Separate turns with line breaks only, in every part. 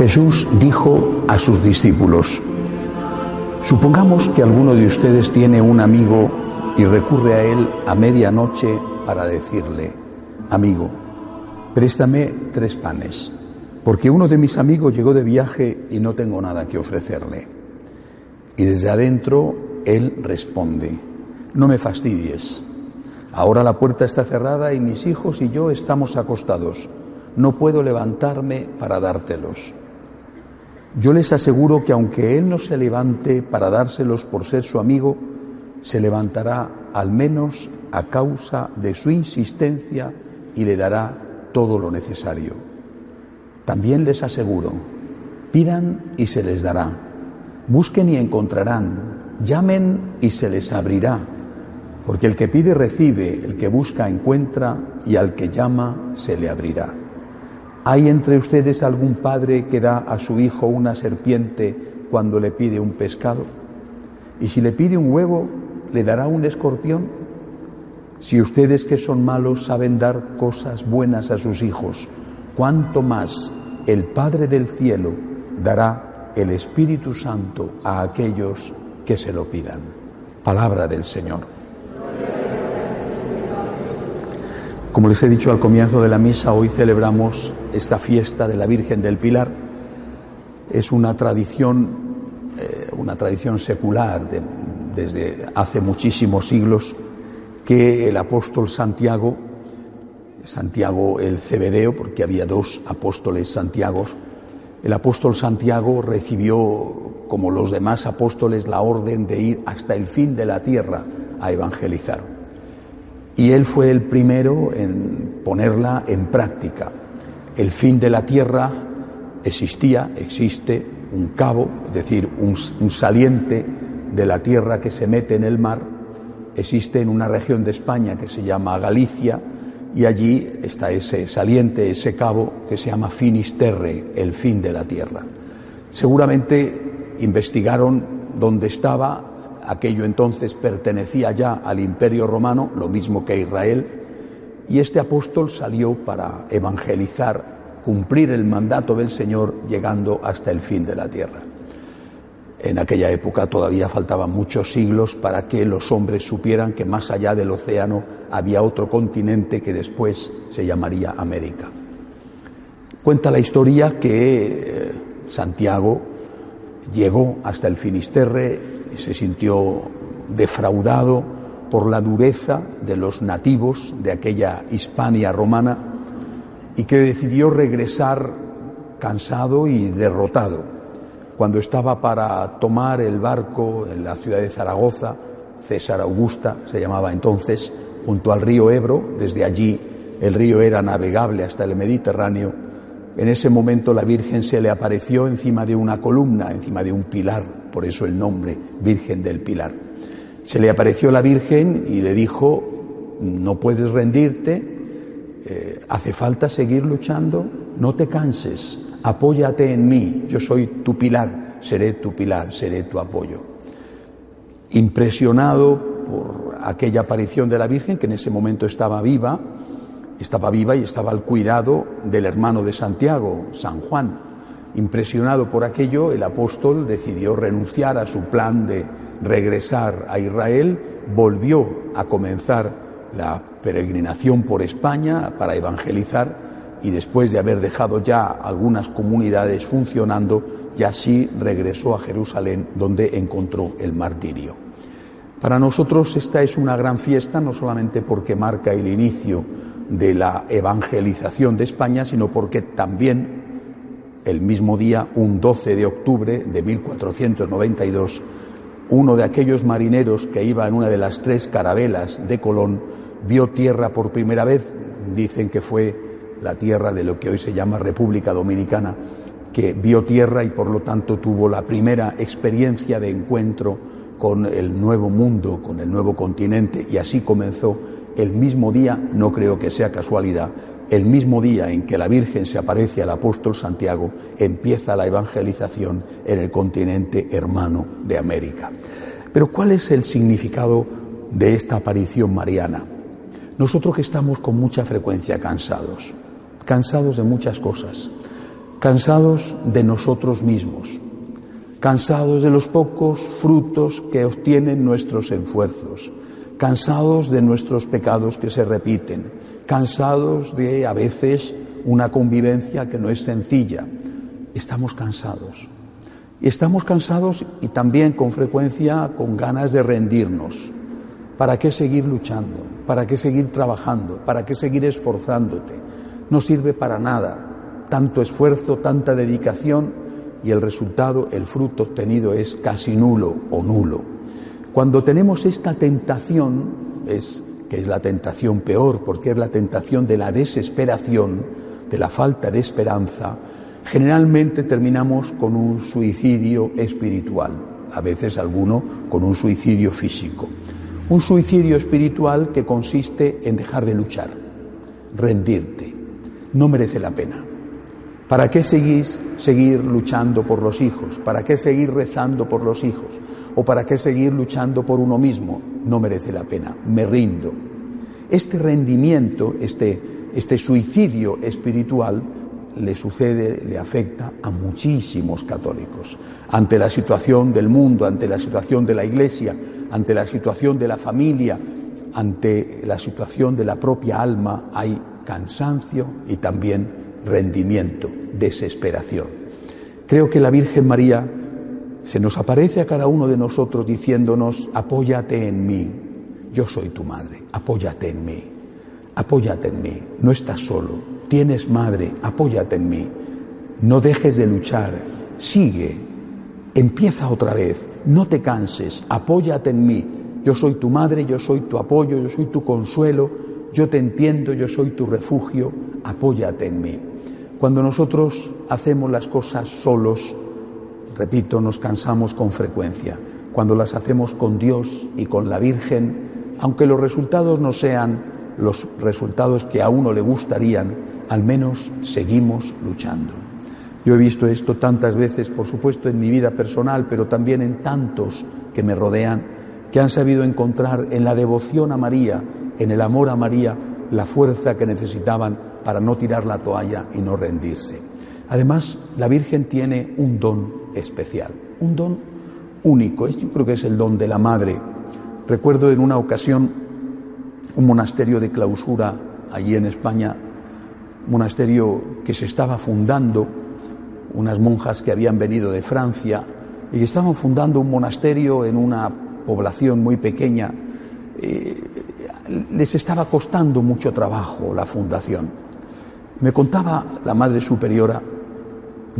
Jesús dijo a sus discípulos, supongamos que alguno de ustedes tiene un amigo y recurre a él a medianoche para decirle, amigo, préstame tres panes, porque uno de mis amigos llegó de viaje y no tengo nada que ofrecerle. Y desde adentro él responde, no me fastidies, ahora la puerta está cerrada y mis hijos y yo estamos acostados, no puedo levantarme para dártelos. Yo les aseguro que aunque Él no se levante para dárselos por ser su amigo, se levantará al menos a causa de su insistencia y le dará todo lo necesario. También les aseguro, pidan y se les dará, busquen y encontrarán, llamen y se les abrirá, porque el que pide recibe, el que busca encuentra. Y al que llama se le abrirá. ¿Hay entre ustedes algún padre que da a su hijo una serpiente cuando le pide un pescado? Y si le pide un huevo, ¿le dará un escorpión? Si ustedes que son malos saben dar cosas buenas a sus hijos, ¿cuánto más el Padre del cielo dará el Espíritu Santo a aquellos que se lo pidan? Palabra del Señor. Como les he dicho al comienzo de la misa, hoy celebramos esta fiesta de la Virgen del Pilar. Es una tradición, eh, una tradición secular desde hace muchísimos siglos que el apóstol Santiago, Santiago el Cebedeo, porque había dos apóstoles Santiagos, el apóstol Santiago recibió, como los demás apóstoles, la orden de ir hasta el fin de la tierra a evangelizar y él fue el primero en ponerla en práctica. El fin de la tierra existía, existe un cabo, es decir, un, saliente de la tierra que se mete en el mar, existe en una región de España que se llama Galicia y allí está ese saliente, ese cabo que se llama Finisterre, el fin de la tierra. Seguramente investigaron dónde estaba aquello entonces pertenecía ya al imperio romano, lo mismo que Israel, y este apóstol salió para evangelizar, cumplir el mandato del Señor, llegando hasta el fin de la tierra. En aquella época todavía faltaban muchos siglos para que los hombres supieran que más allá del océano había otro continente que después se llamaría América. Cuenta la historia que eh, Santiago llegó hasta el Finisterre se sintió defraudado por la dureza de los nativos de aquella Hispania romana y que decidió regresar cansado y derrotado. Cuando estaba para tomar el barco en la ciudad de Zaragoza, César Augusta se llamaba entonces, junto al río Ebro, desde allí el río era navegable hasta el Mediterráneo, en ese momento la Virgen se le apareció encima de una columna, encima de un pilar, por eso el nombre Virgen del Pilar. Se le apareció la Virgen y le dijo, no puedes rendirte, eh, hace falta seguir luchando, no te canses, apóyate en mí, yo soy tu pilar, seré tu pilar, seré tu apoyo. Impresionado por aquella aparición de la Virgen, que en ese momento estaba viva, estaba viva y estaba al cuidado del hermano de Santiago, San Juan, Impresionado por aquello, el apóstol decidió renunciar a su plan de regresar a Israel, volvió a comenzar la peregrinación por España para evangelizar y después de haber dejado ya algunas comunidades funcionando, ya sí regresó a Jerusalén donde encontró el martirio. Para nosotros esta es una gran fiesta, no solamente porque marca el inicio de la evangelización de España, sino porque también el mismo día, un 12 de octubre de 1492, uno de aquellos marineros que iba en una de las tres carabelas de Colón vio tierra por primera vez, dicen que fue la tierra de lo que hoy se llama República Dominicana, que vio tierra y por lo tanto tuvo la primera experiencia de encuentro con el nuevo mundo, con el nuevo continente, y así comenzó el mismo día, no creo que sea casualidad, el mismo día en que la Virgen se aparece al apóstol Santiago, empieza la evangelización en el continente hermano de América. Pero ¿cuál es el significado de esta aparición mariana? Nosotros que estamos con mucha frecuencia cansados, cansados de muchas cosas, cansados de nosotros mismos, cansados de los pocos frutos que obtienen nuestros esfuerzos, cansados de nuestros pecados que se repiten, cansados de a veces una convivencia que no es sencilla. Estamos cansados. Estamos cansados y también con frecuencia con ganas de rendirnos. ¿Para qué seguir luchando? ¿Para qué seguir trabajando? ¿Para qué seguir esforzándote? No sirve para nada. Tanto esfuerzo, tanta dedicación y el resultado, el fruto obtenido es casi nulo o nulo. Cuando tenemos esta tentación, es que es la tentación peor, porque es la tentación de la desesperación, de la falta de esperanza, generalmente terminamos con un suicidio espiritual, a veces alguno con un suicidio físico. Un suicidio espiritual que consiste en dejar de luchar, rendirte. No merece la pena. ¿Para qué seguís seguir luchando por los hijos? ¿Para qué seguir rezando por los hijos? ¿O para qué seguir luchando por uno mismo? No merece la pena. Me rindo. Este rendimiento, este, este suicidio espiritual, le sucede, le afecta a muchísimos católicos. Ante la situación del mundo, ante la situación de la Iglesia, ante la situación de la familia, ante la situación de la propia alma, hay cansancio y también rendimiento, desesperación. Creo que la Virgen María se nos aparece a cada uno de nosotros diciéndonos, apóyate en mí, yo soy tu madre, apóyate en mí, apóyate en mí, no estás solo, tienes madre, apóyate en mí, no dejes de luchar, sigue, empieza otra vez, no te canses, apóyate en mí, yo soy tu madre, yo soy tu apoyo, yo soy tu consuelo, yo te entiendo, yo soy tu refugio, apóyate en mí. Cuando nosotros hacemos las cosas solos, repito, nos cansamos con frecuencia. Cuando las hacemos con Dios y con la Virgen, aunque los resultados no sean los resultados que a uno le gustarían, al menos seguimos luchando. Yo he visto esto tantas veces, por supuesto, en mi vida personal, pero también en tantos que me rodean, que han sabido encontrar en la devoción a María, en el amor a María, la fuerza que necesitaban para no tirar la toalla y no rendirse. Además, la Virgen tiene un don especial, un don único. Yo creo que es el don de la Madre Recuerdo en una ocasión un monasterio de clausura allí en España, monasterio que se estaba fundando, unas monjas que habían venido de Francia y que estaban fundando un monasterio en una población muy pequeña. Eh, les estaba costando mucho trabajo la fundación. Me contaba la Madre Superiora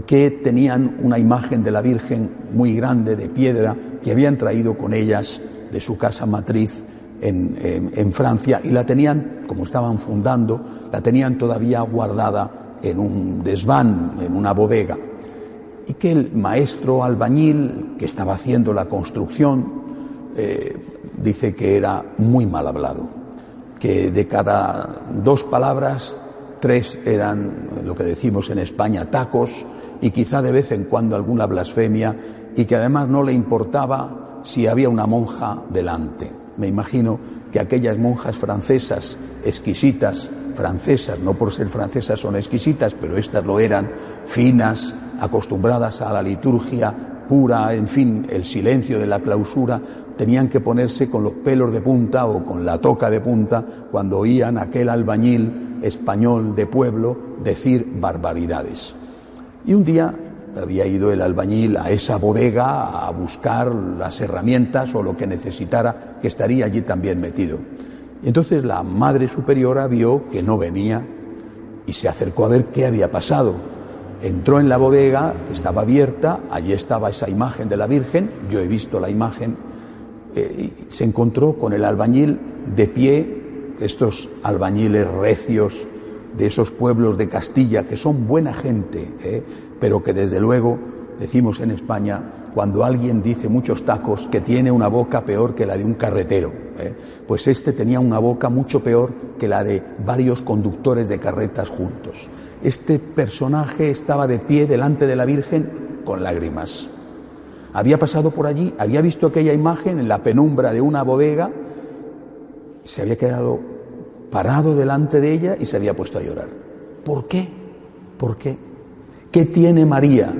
que tenían una imagen de la Virgen muy grande de piedra que habían traído con ellas de su casa matriz en, Francia y la tenían, como estaban fundando, la tenían todavía guardada en un desván, en una bodega. Y que el maestro albañil que estaba haciendo la construcción eh, dice que era muy mal hablado, que de cada dos palabras, tres eran lo que decimos en España tacos y quizá de vez en cuando alguna blasfemia y que además no le importaba si había una monja delante. Me imagino que aquellas monjas francesas, exquisitas, francesas, no por ser francesas son exquisitas, pero estas lo eran, finas, acostumbradas a la liturgia pura, en fin, el silencio de la clausura, tenían que ponerse con los pelos de punta o con la toca de punta cuando oían aquel albañil español de pueblo decir barbaridades. Y un día había ido el albañil a esa bodega a buscar las herramientas o lo que necesitara, que estaría allí también metido. Y entonces la madre superiora vio que no venía y se acercó a ver qué había pasado. Entró en la bodega, que estaba abierta, allí estaba esa imagen de la Virgen, yo he visto la imagen, eh, y se encontró con el albañil de pie, estos albañiles recios, de esos pueblos de Castilla que son buena gente, ¿eh? pero que desde luego decimos en España cuando alguien dice muchos tacos que tiene una boca peor que la de un carretero. ¿eh? Pues este tenía una boca mucho peor que la de varios conductores de carretas juntos. Este personaje estaba de pie delante de la Virgen con lágrimas. Había pasado por allí, había visto aquella imagen en la penumbra de una bodega, se había quedado parado delante de ella y se había puesto a llorar. ¿Por qué? ¿Por qué? ¿Qué tiene María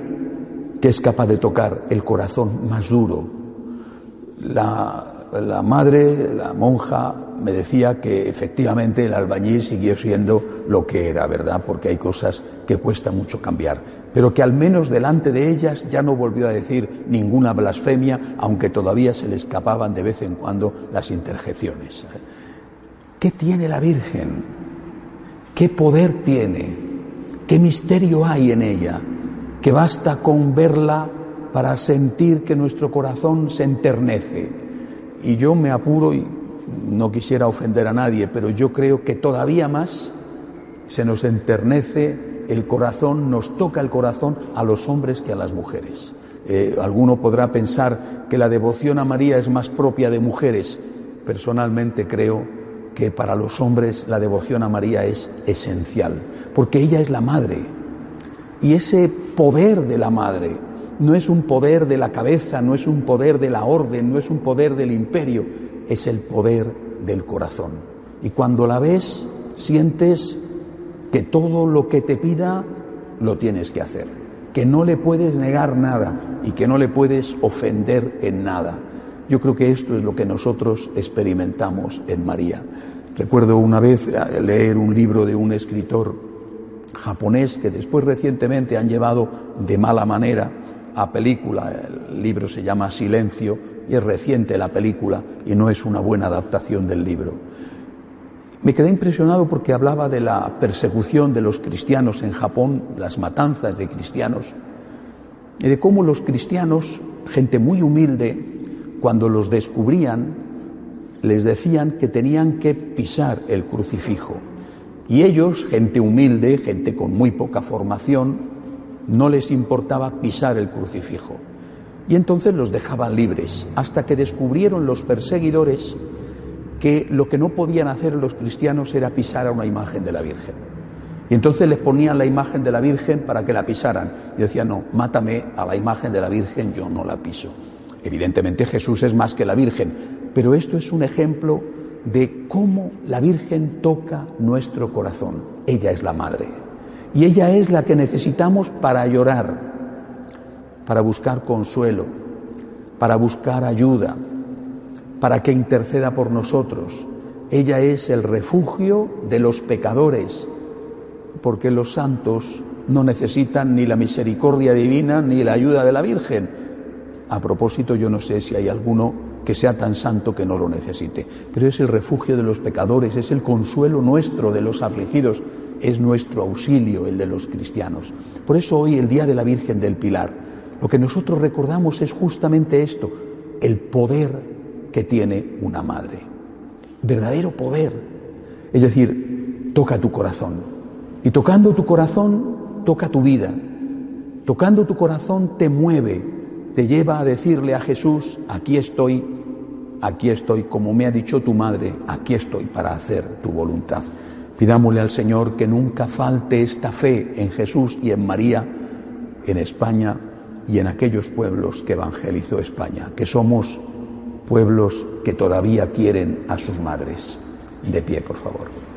que es capaz de tocar el corazón más duro? La, madre, la monja, me decía que efectivamente el albañil siguió siendo lo que era, ¿verdad? Porque hay cosas que cuesta mucho cambiar. Pero que al menos delante de ellas ya no volvió a decir ninguna blasfemia, aunque todavía se le escapaban de vez en cuando las interjecciones. ¿Qué tiene la Virgen? ¿Qué poder tiene? ¿Qué misterio hay en ella? Que basta con verla para sentir que nuestro corazón se enternece. Y yo me apuro y no quisiera ofender a nadie, pero yo creo que todavía más se nos enternece el corazón, nos toca el corazón a los hombres que a las mujeres. Eh, alguno podrá pensar que la devoción a María es más propia de mujeres. Personalmente creo que para los hombres la devoción a María es esencial, porque ella es la madre. Y ese poder de la madre no es un poder de la cabeza, no es un poder de la orden, no es un poder del imperio, es el poder del corazón. Y cuando la ves, sientes que todo lo que te pida lo tienes que hacer, que no le puedes negar nada y que no le puedes ofender en nada. Yo creo que esto es lo que nosotros experimentamos en María. Recuerdo una vez eh, leer un libro de un escritor japonés que después recientemente han llevado de mala manera a película. El libro se llama Silencio y es reciente la película y no es una buena adaptación del libro. Me quedé impresionado porque hablaba de la persecución de los cristianos en Japón, las matanzas de cristianos, y de cómo los cristianos, gente muy humilde, cuando los descubrían, les decían que tenían que pisar el crucifijo. Y ellos, gente humilde, gente con muy poca formación, no les importaba pisar el crucifijo. Y entonces los dejaban libres, hasta que descubrieron los perseguidores que lo que no podían hacer los cristianos era pisar a una imagen de la Virgen. Y entonces les ponían la imagen de la Virgen para que la pisaran. Y decían, no, mátame a la imagen de la Virgen, yo no la piso. Evidentemente Jesús es más que la Virgen, pero esto es un ejemplo de cómo la Virgen toca nuestro corazón. Ella es la Madre. Y ella es la que necesitamos para llorar, para buscar consuelo, para buscar ayuda, para que interceda por nosotros. Ella es el refugio de los pecadores, porque los santos no necesitan ni la misericordia divina ni la ayuda de la Virgen. A propósito, yo no sé si hay alguno que sea tan santo que no lo necesite, pero es el refugio de los pecadores, es el consuelo nuestro de los afligidos, es nuestro auxilio el de los cristianos. Por eso hoy, el Día de la Virgen del Pilar, lo que nosotros recordamos es justamente esto, el poder que tiene una madre. Verdadero poder. Es decir, toca tu corazón. Y tocando tu corazón, toca tu vida. Tocando tu corazón te mueve, te lleva a decirle a Jesús, aquí estoy, aquí estoy, como me ha dicho tu madre, aquí estoy para hacer tu voluntad. Pidámosle al Señor que nunca falte esta fe en Jesús y en María, en España y en aquellos pueblos que evangelizó España, que somos pueblos que todavía quieren a sus madres. De pie, por favor.